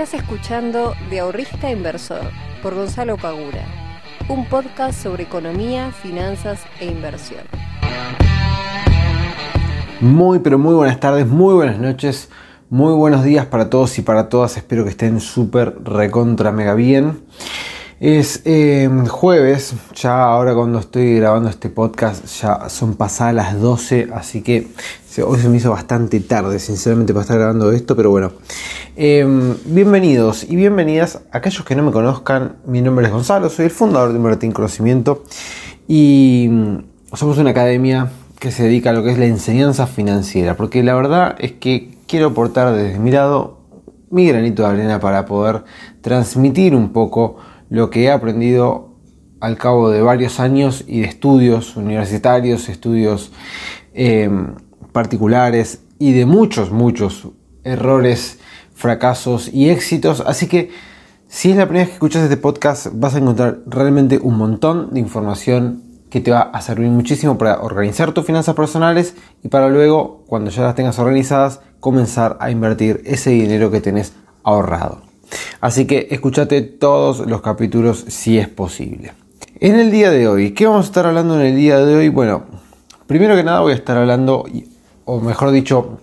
Estás escuchando De Ahorrista Inversor por Gonzalo Pagura, un podcast sobre economía, finanzas e inversión. Muy pero muy buenas tardes, muy buenas noches, muy buenos días para todos y para todas. Espero que estén súper recontra mega bien. Es em, jueves, ya ahora cuando estoy grabando este podcast ya son pasadas las 12, así que hoy se me hizo bastante tarde, sinceramente, para estar grabando esto, pero bueno. Em, bienvenidos y bienvenidas a aquellos que no me conozcan. Mi nombre es Gonzalo, soy el fundador de Invertir Conocimiento y mm, somos una academia que se dedica a lo que es la enseñanza financiera, porque la verdad es que quiero aportar desde mi lado mi granito de arena para poder transmitir un poco lo que he aprendido al cabo de varios años y de estudios universitarios, estudios em, particulares y de muchos, muchos errores, fracasos y éxitos. Así que si es la primera vez que escuchas este podcast vas a encontrar realmente un montón de información que te va a servir muchísimo para organizar tus finanzas personales y para luego, cuando ya las tengas organizadas, comenzar a invertir ese dinero que tenés ahorrado. Así que escúchate todos los capítulos si es posible. En el día de hoy, ¿qué vamos a estar hablando en el día de hoy? Bueno, primero que nada voy a estar hablando, o mejor dicho,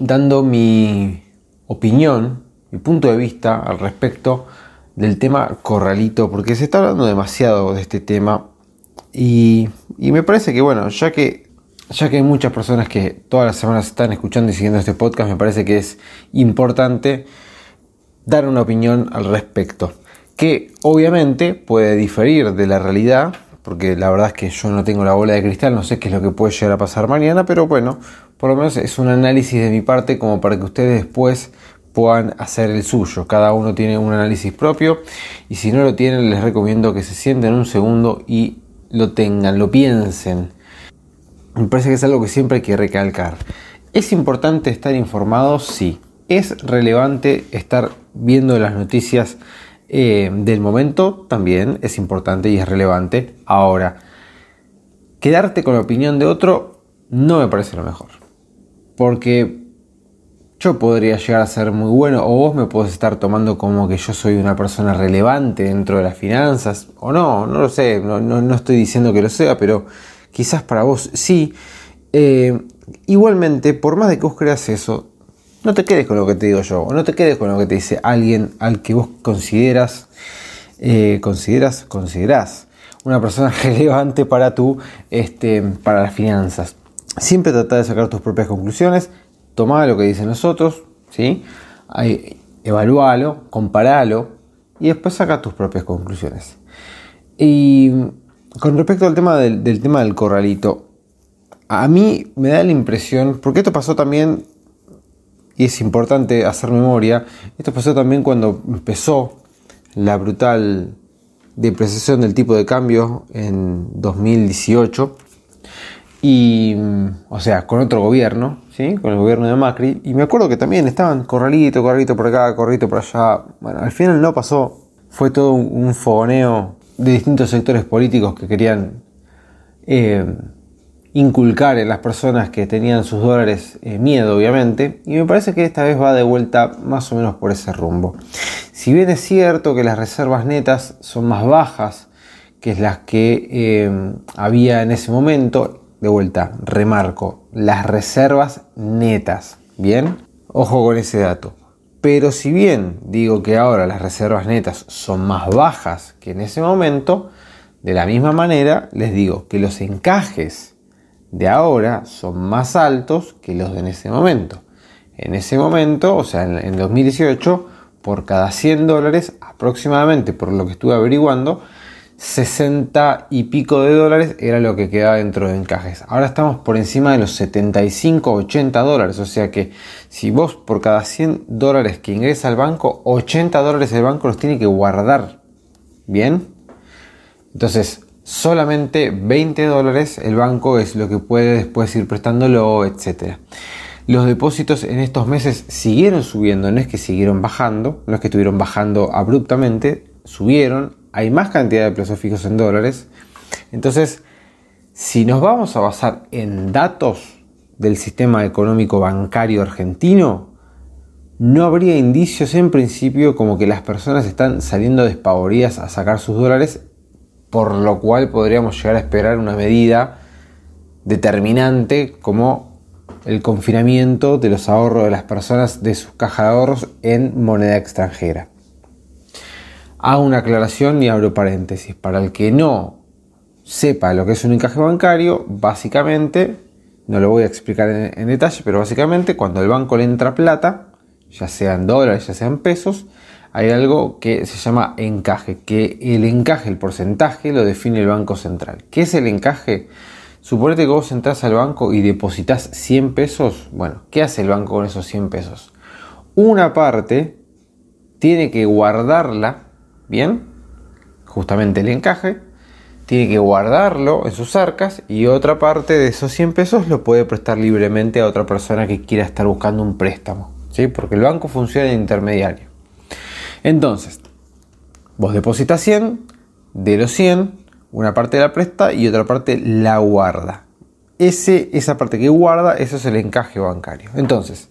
dando mi opinión, mi punto de vista al respecto del tema corralito, porque se está hablando demasiado de este tema y, me parece que, bueno, ya que, ya que hay muchas personas que todas las semanas están escuchando y siguiendo este podcast, me parece que es importante dar una opinión al respecto, que obviamente puede diferir de la realidad, porque la verdad es que yo no tengo la bola de cristal, no sé qué es lo que puede llegar a pasar mañana, pero bueno, por lo menos es un análisis de mi parte como para que ustedes después puedan hacer el suyo. Cada uno tiene un análisis propio y si no lo tienen les recomiendo que se sienten un segundo y lo tengan, lo piensen. Me parece que es algo que siempre hay que recalcar. ¿Es importante estar informados? Sí. ¿Es relevante estar viendo las noticias eh, del momento? También es importante y es relevante. Ahora, quedarte con la opinión de otro no me parece lo mejor. Porque yo podría llegar a ser muy bueno o vos me podés estar tomando como que yo soy una persona relevante dentro de las finanzas o no, no lo sé, no, estoy diciendo que lo sea, pero quizás para vos sí. Eh, igualmente, por más de que vos creas eso, no te quedes con lo que te digo yo, o no te quedes con lo que te dice alguien al que vos consideras, eh, consideras, una persona relevante para tu, este, para las finanzas. Siempre trata de sacar tus propias conclusiones, toma lo que dicen nosotros, ¿sí? evalúalo, comparalo y después saca tus propias conclusiones. Y con respecto al tema del, del tema del corralito, a mí me da la impresión, porque esto pasó también y es importante hacer memoria, esto pasó también cuando empezó la brutal depreciación del tipo de cambio en 2018 y o sea con otro gobierno ¿sí? con el gobierno de Macri. Y me acuerdo que también estaban corralito corralito por acá corralito por allá. Bueno al final no pasó. Fue todo un, fogoneo de distintos sectores políticos que querían eh, inculcar en las personas que tenían sus dólares eh, miedo, obviamente, y me parece que esta vez va de vuelta más o menos por ese rumbo. Si bien es cierto que las reservas netas son más bajas que las que eh, había en ese momento, de vuelta, remarco, las reservas netas, ¿bien? Ojo con ese dato. Pero si bien digo que ahora las reservas netas son más bajas que en ese momento, de la misma manera les digo que los encajes de ahora son más altos que los de en ese momento. En ese momento, o sea, en, 2018, por cada 100 dólares, aproximadamente, por lo que estuve averiguando, 60 y pico de dólares era lo que quedaba dentro de encajes. Ahora estamos por encima de los 75, 80 dólares. O sea que si vos por cada 100 dólares que ingresa al banco, 80 dólares el banco los tiene que guardar. ¿Bien? Entonces, solamente 20 dólares el banco es lo que puede después ir prestándolo, etc. Los depósitos en estos meses siguieron subiendo, no es que siguieron bajando, no es que estuvieron bajando abruptamente, subieron, hay más cantidad de plazos fijos en dólares. Entonces, si nos vamos a basar en datos del sistema económico bancario argentino, no habría indicios en principio como que las personas están saliendo despavoridas a sacar sus dólares, por lo cual podríamos llegar a esperar una medida determinante como el confinamiento de los ahorros de las personas de sus cajas de ahorros en moneda extranjera. Hago una aclaración y abro paréntesis. Para el que no sepa lo que es un encaje bancario, básicamente, no lo voy a explicar en, detalle, pero básicamente cuando el banco le entra plata, ya sean dólares, ya sean pesos, hay algo que se llama encaje, que el encaje, el porcentaje, lo define el Banco Central. ¿Qué es el encaje? Suponete que vos entras al banco y depositas 100 pesos. Bueno, ¿qué hace el banco con esos 100 pesos? Una parte tiene que guardarla, ¿bien? Justamente el encaje, tiene que guardarlo en sus arcas y otra parte de esos 100 pesos lo puede prestar libremente a otra persona que quiera estar buscando un préstamo, ¿sí? Porque el banco funciona de intermediario. Entonces, vos depositas 100, de los 100, una parte la presta y otra parte la guarda. Ese, esa parte que guarda, eso es el encaje bancario. Entonces,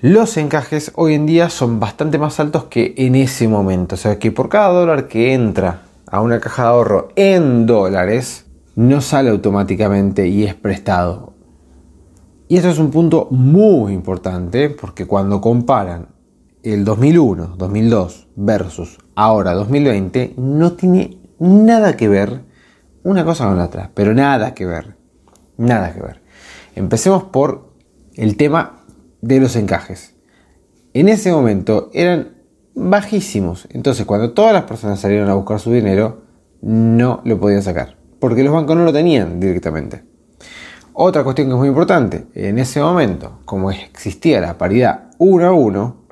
los encajes hoy en día son bastante más altos que en ese momento. O sea que por cada dólar que entra a una caja de ahorro en dólares, no sale automáticamente y es prestado. Y eso es un punto muy importante porque cuando comparan el 2001, 2002 versus ahora 2020, no tiene nada que ver una cosa con la otra, pero nada que ver, nada que ver. Empecemos por el tema de los encajes. En ese momento eran bajísimos. Entonces, cuando todas las personas salieron a buscar su dinero, no lo podían sacar, porque los bancos no lo tenían directamente. Otra cuestión que es muy importante, en ese momento, como existía la paridad 1 a 1,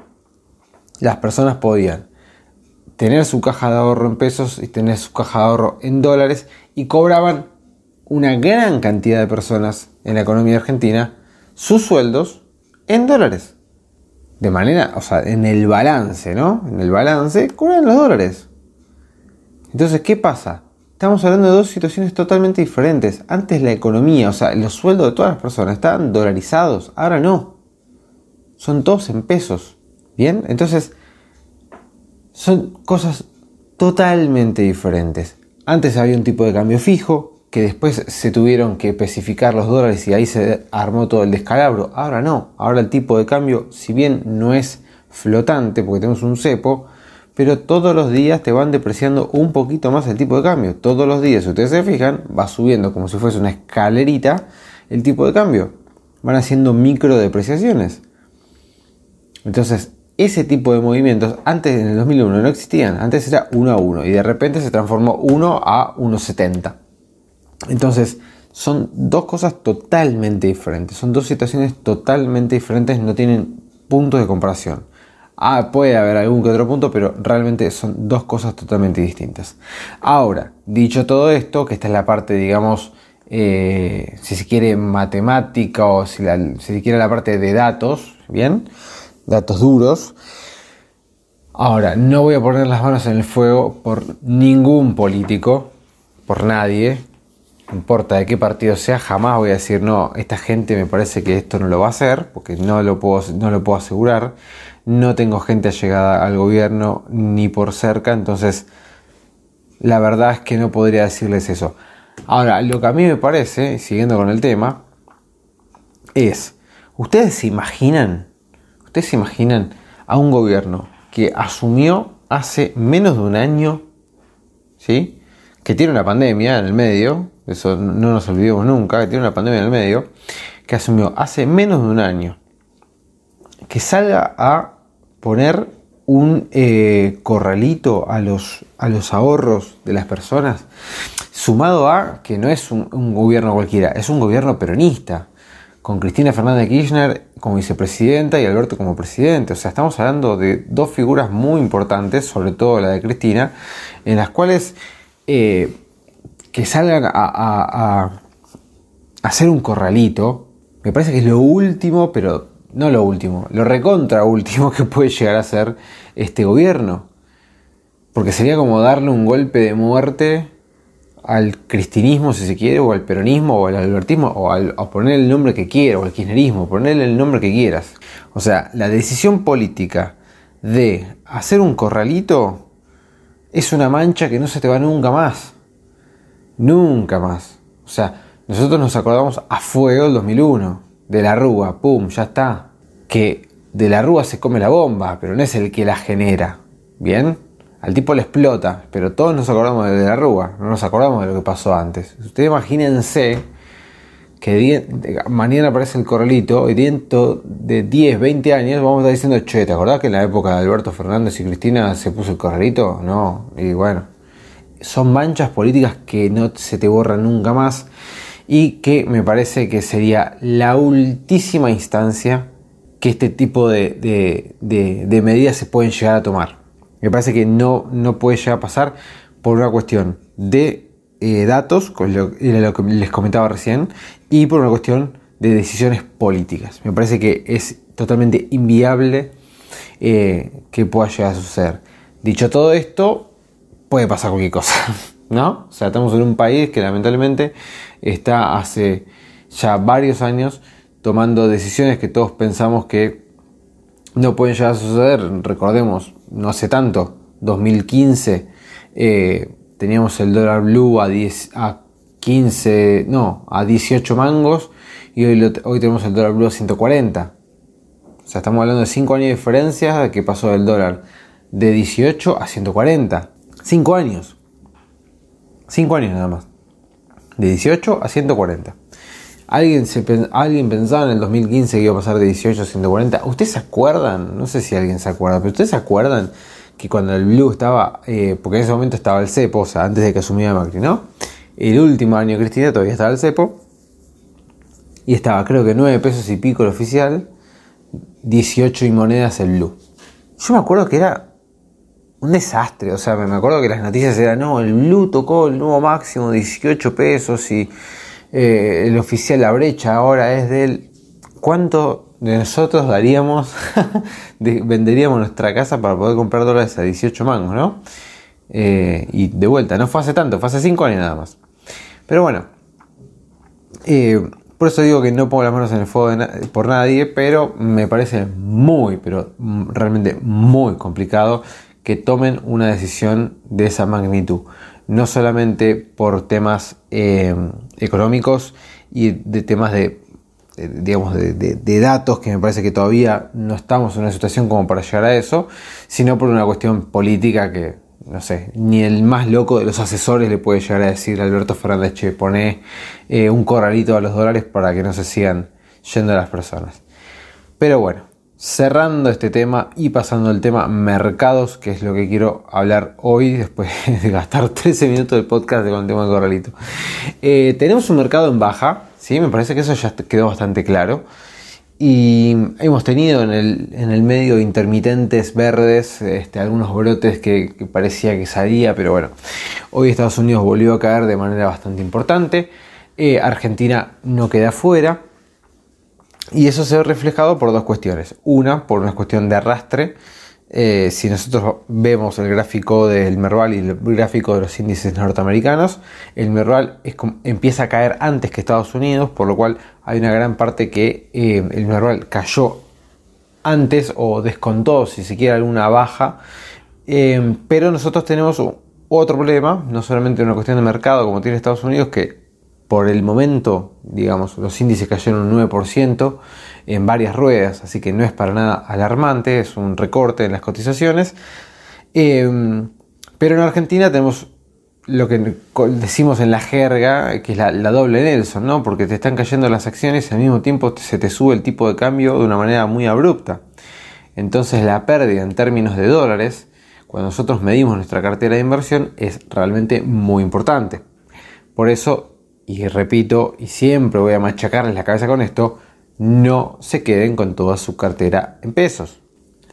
las personas podían tener su caja de ahorro en pesos y tener su caja de ahorro en dólares y cobraban una gran cantidad de personas en la economía argentina sus sueldos en dólares de manera, o sea, en el balance, ¿no? En el balance cubren los dólares. Entonces, ¿qué pasa? Estamos hablando de dos situaciones totalmente diferentes. Antes la economía, o sea, los sueldos de todas las personas estaban dolarizados, ahora no. Son todos en pesos. ¿Bien? Entonces, son cosas totalmente diferentes. Antes había un tipo de cambio fijo, que después se tuvieron que especificar los dólares y ahí se armó todo el descalabro. Ahora no, ahora el tipo de cambio, si bien no es flotante porque tenemos un cepo, pero todos los días te van depreciando un poquito más el tipo de cambio. Todos los días, si ustedes se fijan, va subiendo como si fuese una escalerita el tipo de cambio. Van haciendo micro depreciaciones. Entonces, ese tipo de movimientos antes en el 2001 no existían. Antes era 1 a 1 y de repente se transformó 1 a 1,70. Entonces, son dos cosas totalmente diferentes, son dos situaciones totalmente diferentes, no tienen puntos de comparación. Ah, puede haber algún que otro punto, pero realmente son dos cosas totalmente distintas. Ahora, dicho todo esto, que esta es la parte, digamos, eh, si se quiere matemática o si, si se quiere la parte de datos, ¿bien? Datos duros. Ahora, no voy a poner las manos en el fuego por ningún político, por nadie, no importa de qué partido sea, jamás voy a decir, no, esta gente me parece que esto no lo va a hacer, porque no lo puedo, no lo puedo asegurar. No tengo gente allegada al gobierno ni por cerca, entonces la verdad es que no podría decirles eso. Ahora, lo que a mí me parece, siguiendo con el tema, es, ¿ustedes se imaginan, ustedes se imaginan a un gobierno que asumió hace menos de un año, ¿sí? que tiene una pandemia en el medio, eso no nos olvidemos nunca, que tiene una pandemia en el medio, que asumió hace menos de un año que salga a poner un eh, corralito a los, a los ahorros de las personas, sumado a que no es un, un gobierno cualquiera, es un gobierno peronista, con Cristina Fernández Kirchner como vicepresidenta y Alberto como presidente. O sea, estamos hablando de dos figuras muy importantes, sobre todo la de Cristina, en las cuales eh, que salgan a, hacer un corralito, me parece que es lo último, pero no lo último, lo recontra último que puede llegar a ser este gobierno. Porque sería como darle un golpe de muerte al cristinismo, si se quiere, o al peronismo, o al albertismo, o al, poner el nombre que quiera, o al kirchnerismo, ponerle el nombre que quieras. O sea, la decisión política de hacer un corralito es una mancha que no se te va nunca más. Nunca más. O sea, nosotros nos acordamos a fuego el 2001, de la Rúa, pum, ya está. Que de la Rúa se come la bomba, pero no es el que la genera. ¿Bien? Al tipo le explota, pero todos nos acordamos de la Rúa, no nos acordamos de lo que pasó antes. Ustedes imagínense que mañana aparece el corralito y dentro de 10, 20 años vamos a estar diciendo, che, ¿te acordás que en la época de Alberto Fernández y Cristina se puso el corralito? No, y bueno, son manchas políticas que no se te borran nunca más y que me parece que sería la ultísima instancia que este tipo de, medidas se pueden llegar a tomar. Me parece que no, no puede llegar a pasar por una cuestión de eh, datos, con lo, que les comentaba recién, y por una cuestión de decisiones políticas. Me parece que es totalmente inviable eh, que pueda llegar a suceder. Dicho todo esto, puede pasar cualquier cosa, ¿no? O sea, estamos en un país que lamentablemente está hace ya varios años tomando decisiones que todos pensamos que no pueden llegar a suceder. Recordemos, no hace tanto, 2015, eh, teníamos el dólar blue a, 10, a 15, no, a 18 mangos y hoy, hoy tenemos el dólar blue a 140. O sea, estamos hablando de 5 años de diferencia que pasó del dólar de 18 a 140. 5 años. 5 años nada más. De 18 a 140. ¿Alguien, se, ¿Alguien pensaba en el 2015 que iba a pasar de 18 a 140? ¿Ustedes se acuerdan? No sé si alguien se acuerda, pero ¿ustedes se acuerdan que cuando el Blue estaba, eh, porque en ese momento estaba el cepo, o sea, antes de que asumiera Macri, ¿no? El último año Cristina todavía estaba el cepo, y estaba creo que 9 pesos y pico el oficial, 18 y monedas el Blue. Yo me acuerdo que era un desastre. O sea, me acuerdo que las noticias eran, no, el Blue tocó el nuevo máximo, 18 pesos y eh, el oficial La Brecha ahora es del... ¿Cuánto de nosotros daríamos, venderíamos nuestra casa para poder comprar dólares a 18 mangos, no? Eh, y de vuelta, no fue hace tanto, fue hace 5 años nada más. Pero bueno, eh, por eso digo que no pongo las manos en el fuego por nadie, pero me parece muy, pero realmente muy complicado que tomen una decisión de esa magnitud. No solamente por temas eh, económicos y de temas de, digamos, de, datos, que me parece que todavía no estamos en una situación como para llegar a eso, sino por una cuestión política que, no sé, ni el más loco de los asesores le puede llegar a decir a Alberto Fernández, che, pone eh, un corralito a los dólares para que no se sigan yendo las personas. Pero bueno, cerrando este tema y pasando al tema mercados, que es lo que quiero hablar hoy, después de gastar 13 minutos del podcast con el tema de Corralito. Eh, tenemos un mercado en baja, ¿sí? me parece que eso ya quedó bastante claro. Y hemos tenido en el, medio intermitentes verdes, este, algunos brotes que, parecía que salía, pero bueno, hoy Estados Unidos volvió a caer de manera bastante importante. Eh, Argentina no queda fuera. Y eso se ve reflejado por dos cuestiones. Una, por una cuestión de arrastre. Eh, si nosotros vemos el gráfico del Merval y el gráfico de los índices norteamericanos, el Merval empieza a caer antes que Estados Unidos, por lo cual hay una gran parte que eh, el Merval cayó antes o descontó, si se alguna baja. Eh, pero nosotros tenemos otro problema, no solamente una cuestión de mercado como tiene Estados Unidos, que por el momento, digamos, los índices cayeron un 9% en varias ruedas, así que no es para nada alarmante, es un recorte en las cotizaciones. Em, pero en Argentina tenemos lo que decimos en la jerga, que es la, doble Nelson, ¿no? Porque te están cayendo las acciones y al mismo tiempo se te sube el tipo de cambio de una manera muy abrupta. Entonces la pérdida en términos de dólares, cuando nosotros medimos nuestra cartera de inversión, es realmente muy importante. Por eso y repito, y siempre voy a machacarles la cabeza con esto, no se queden con toda su cartera en pesos.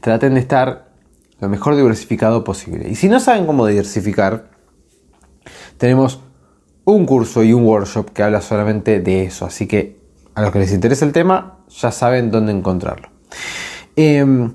Traten de estar lo mejor diversificado posible. Y si no saben cómo diversificar, tenemos un curso y un workshop que habla solamente de eso. Así que a los que les interesa el tema, ya saben dónde encontrarlo. Em,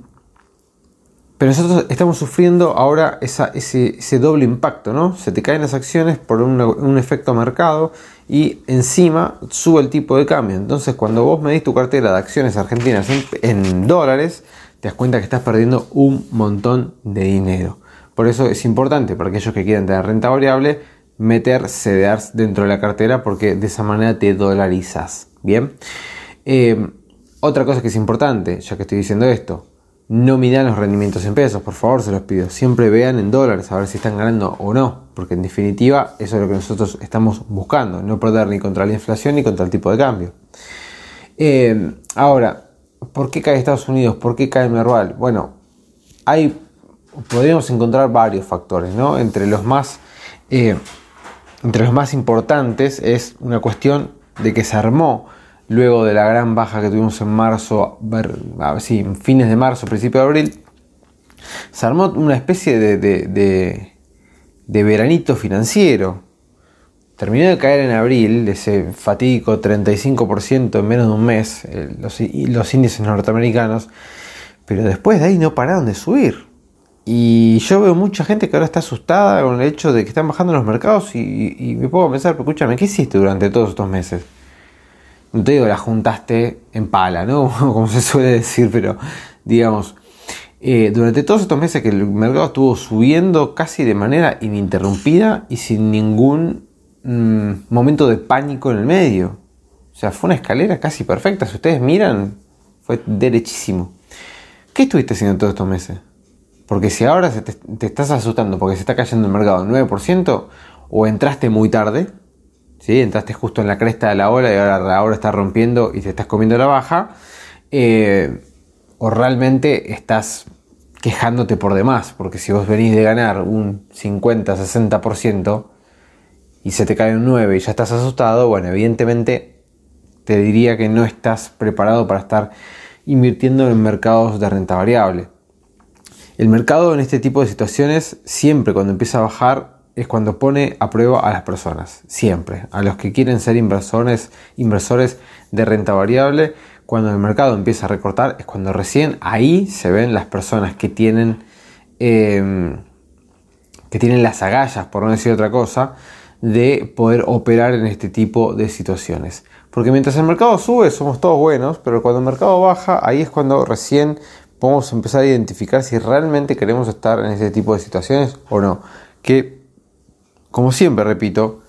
pero nosotros estamos sufriendo ahora ese, doble impacto, ¿no? Se te caen las acciones por un efecto mercado y encima sube el tipo de cambio. Entonces, cuando vos medís tu cartera de acciones argentinas en, dólares, te das cuenta que estás perdiendo un montón de dinero. Por eso es importante para aquellos que quieran tener renta variable meter CDRs dentro de la cartera porque de esa manera te dolarizas. Bien. Eh, otra cosa que es importante, ya que estoy diciendo esto, no midan los rendimientos en pesos, por favor, se los pido. Siempre vean en dólares a ver si están ganando o no, porque en definitiva eso es lo que nosotros estamos buscando, no perder ni contra la inflación ni contra el tipo de cambio. Eh, ahora, ¿por qué cae Estados Unidos? ¿Por qué cae Merval? Bueno, hay, podríamos encontrar varios factores, ¿no? Entre los más, eh, entre los más importantes es una cuestión de que se armó luego de la gran baja que tuvimos en marzo, a sí, fines de marzo, principio de abril, se armó una especie de, de, veranito financiero. Terminó de caer en abril ese fatídico 35% en menos de un mes, los, índices norteamericanos, pero después de ahí no pararon de subir. Y yo veo mucha gente que ahora está asustada con el hecho de que están bajando los mercados y, y me pongo a pensar, pero escúchame, ¿qué hiciste durante todos estos meses? No te digo la juntaste en pala, ¿no? Como se suele decir, pero digamos, eh, durante todos estos meses que el mercado estuvo subiendo casi de manera ininterrumpida y sin ningún mm, momento de pánico en el medio. O sea, fue una escalera casi perfecta. Si ustedes miran, fue derechísimo. ¿Qué estuviste haciendo todos estos meses? Porque si ahora te, te, estás asustando porque se está cayendo el mercado 9%, o entraste muy tarde, ¿sí? entraste justo en la cresta de la ola y ahora la ola está rompiendo y te estás comiendo la baja, eh, o realmente estás quejándote por demás, porque si vos venís de ganar un 50-60% y se te cae un 9 y ya estás asustado, bueno, evidentemente te diría que no estás preparado para estar invirtiendo en mercados de renta variable. El mercado en este tipo de situaciones siempre cuando empieza a bajar es cuando pone a prueba a las personas, siempre, a los que quieren ser inversores, inversores de renta variable, cuando el mercado empieza a recortar, es cuando recién ahí se ven las personas que tienen, em, que tienen las agallas, por no decir otra cosa, de poder operar en este tipo de situaciones. Porque mientras el mercado sube somos todos buenos, pero cuando el mercado baja, ahí es cuando recién podemos empezar a identificar si realmente queremos estar en ese tipo de situaciones o no. Que como siempre repito,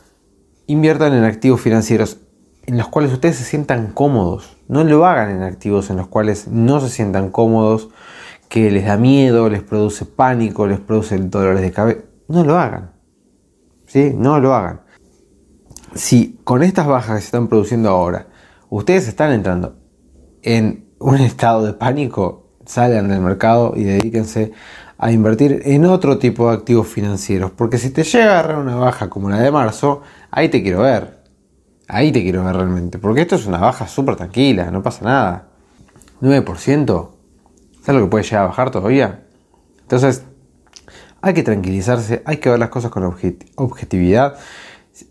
inviertan en activos financieros en los cuales ustedes se sientan cómodos. No lo hagan en activos en los cuales no se sientan cómodos, que les da miedo, les produce pánico, les produce dolores de cabeza. No lo hagan. ¿Sí? No lo hagan. Si con estas bajas que se están produciendo ahora, ustedes están entrando en un estado de pánico, salgan del mercado y dedíquense a invertir en otro tipo de activos financieros. Porque si te llega a agarrar una baja como la de marzo, ahí te quiero ver. Ahí te quiero ver realmente. Porque esto es una baja súper tranquila, no pasa nada. 9%. ¿Sabes lo que puede llegar a bajar todavía? Entonces, hay que tranquilizarse, hay que ver las cosas con objetividad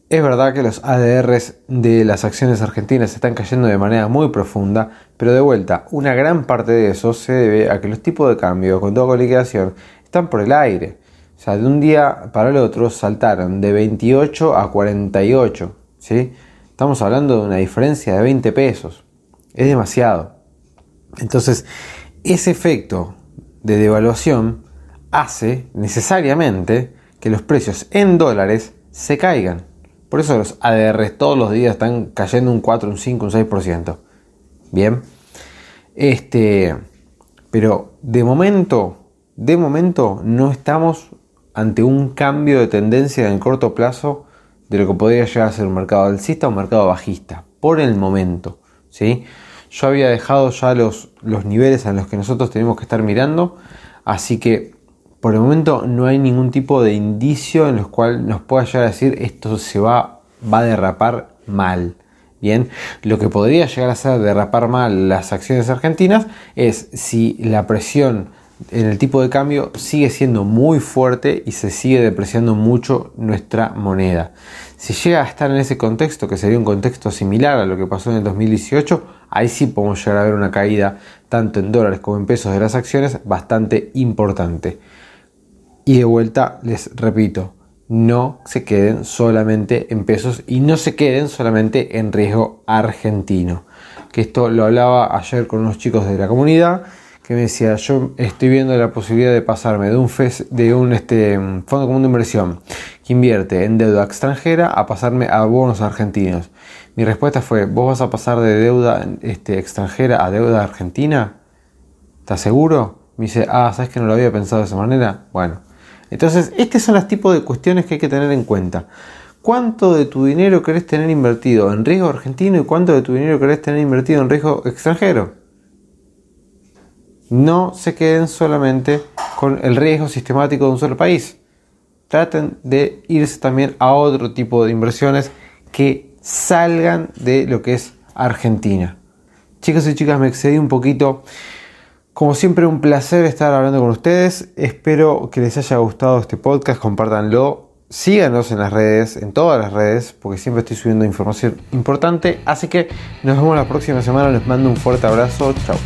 es verdad que los ADRs de las acciones argentinas están cayendo de manera muy profunda, pero de vuelta, una gran parte de eso se debe a que los tipos de cambio con toda liquidación están por el aire. O sea, de un día para el otro saltaron de 28 a 48. ¿sí? Estamos hablando de una diferencia de 20 pesos. Es demasiado. Entonces, ese efecto de devaluación hace necesariamente que los precios en dólares se caigan. Por eso los ADR todos los días están cayendo un 4, un 5, un 6%. Bien. Este, pero de momento, de momento no estamos ante un cambio de tendencia en el corto plazo de lo que podría llegar a ser un mercado alcista o un mercado bajista. Por el momento. ¿sí? Yo había dejado ya los, los niveles en los que nosotros tenemos que estar mirando. Así que por el momento no hay ningún tipo de indicio en los cual nos pueda llegar a decir esto se va, va a derrapar mal. Bien, lo que podría llegar a ser derrapar mal las acciones argentinas es si la presión en el tipo de cambio sigue siendo muy fuerte y se sigue depreciando mucho nuestra moneda. Si llega a estar en ese contexto, que sería un contexto similar a lo que pasó en el 2018, ahí sí podemos llegar a ver una caída tanto en dólares como en pesos de las acciones, bastante importante. Y de vuelta les repito, no se queden solamente en pesos y no se queden solamente en riesgo argentino. Que esto lo hablaba ayer con unos chicos de la comunidad que me decía, yo estoy viendo la posibilidad de pasarme de un, de un este, fondo común de inversión que invierte en deuda extranjera a pasarme a bonos argentinos. Mi respuesta fue, ¿vos vas a pasar de deuda este, extranjera a deuda argentina? ¿Estás seguro? Me dice, ah, ¿sabes que no lo había pensado de esa manera? Bueno, entonces, estos son los tipos de cuestiones que hay que tener en cuenta. ¿Cuánto de tu dinero querés tener invertido en riesgo argentino y cuánto de tu dinero querés tener invertido en riesgo extranjero? No se queden solamente con el riesgo sistemático de un solo país. Traten de irse también a otro tipo de inversiones que salgan de lo que es Argentina. Chicos y chicas, me excedí un poquito. Como siempre, un placer estar hablando con ustedes. Espero que les haya gustado este podcast. Compártanlo. Síganos en las redes, en todas las redes, porque siempre estoy subiendo información importante. Así que nos vemos la próxima semana. Les mando un fuerte abrazo. Chao.